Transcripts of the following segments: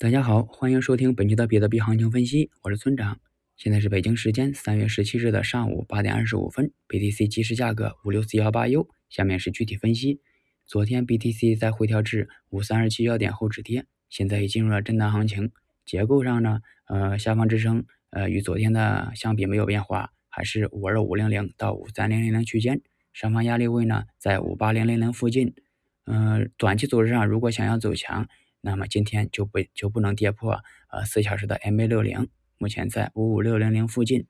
大家好，欢迎收听本期的比特币行情分析，我是村长。现在是北京时间三月十七日的上午八点二十五分，BTC 即时价格五六四幺八 U。下面是具体分析。昨天 BTC 在回调至五三二七幺点后止跌，现在已进入了震荡行情。结构上呢，呃，下方支撑呃与昨天的相比没有变化，还是五二五零零到五三零零零区间。上方压力位呢在五八零零零附近。嗯，短期走势上如果想要走强。那么今天就不就不能跌破呃四小时的 MA 六零，目前在五五六零零附近。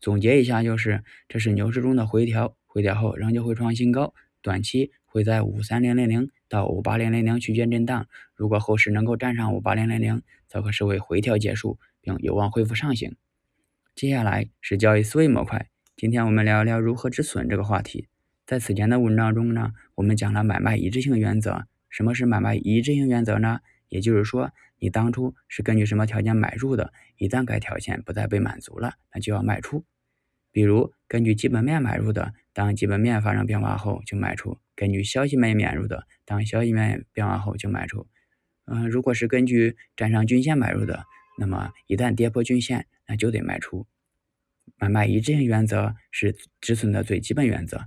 总结一下就是，这是牛市中的回调，回调后仍旧会创新高，短期会在五三零零零到五八零零零区间震荡。如果后市能够站上五八零零零，则可视为回调结束，并有望恢复上行。接下来是交易思维模块，今天我们聊一聊如何止损这个话题。在此前的文章中呢，我们讲了买卖一致性原则。什么是买卖一致性原则呢？也就是说，你当初是根据什么条件买入的？一旦该条件不再被满足了，那就要卖出。比如根据基本面买入的，当基本面发生变化后就卖出；根据消息面买入的，当消息面变化后就卖出。嗯，如果是根据站上均线买入的，那么一旦跌破均线，那就得卖出。买卖一致性原则是止损的最基本原则。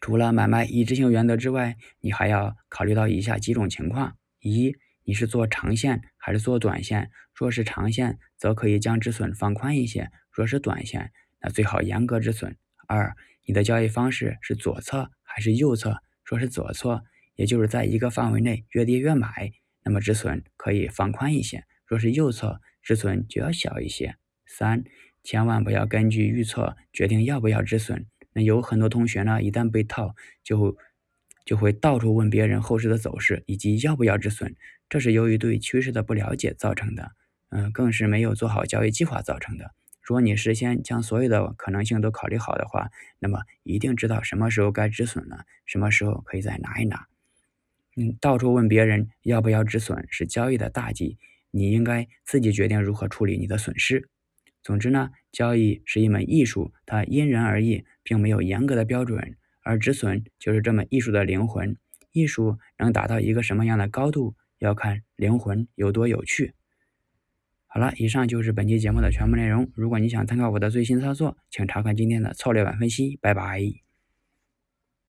除了买卖一致性原则之外，你还要考虑到以下几种情况：一、你是做长线还是做短线？若是长线，则可以将止损放宽一些；若是短线，那最好严格止损。二、你的交易方式是左侧还是右侧？若是左侧，也就是在一个范围内越跌越买，那么止损可以放宽一些；若是右侧，止损就要小一些。三、千万不要根据预测决定要不要止损。那有很多同学呢，一旦被套，就就会到处问别人后市的走势以及要不要止损，这是由于对趋势的不了解造成的，嗯，更是没有做好交易计划造成的。如果你事先将所有的可能性都考虑好的话，那么一定知道什么时候该止损了，什么时候可以再拿一拿。嗯，到处问别人要不要止损是交易的大忌，你应该自己决定如何处理你的损失。总之呢，交易是一门艺术，它因人而异，并没有严格的标准。而止损就是这么艺术的灵魂。艺术能达到一个什么样的高度，要看灵魂有多有趣。好了，以上就是本期节目的全部内容。如果你想参考我的最新操作，请查看今天的策略版分析。拜拜。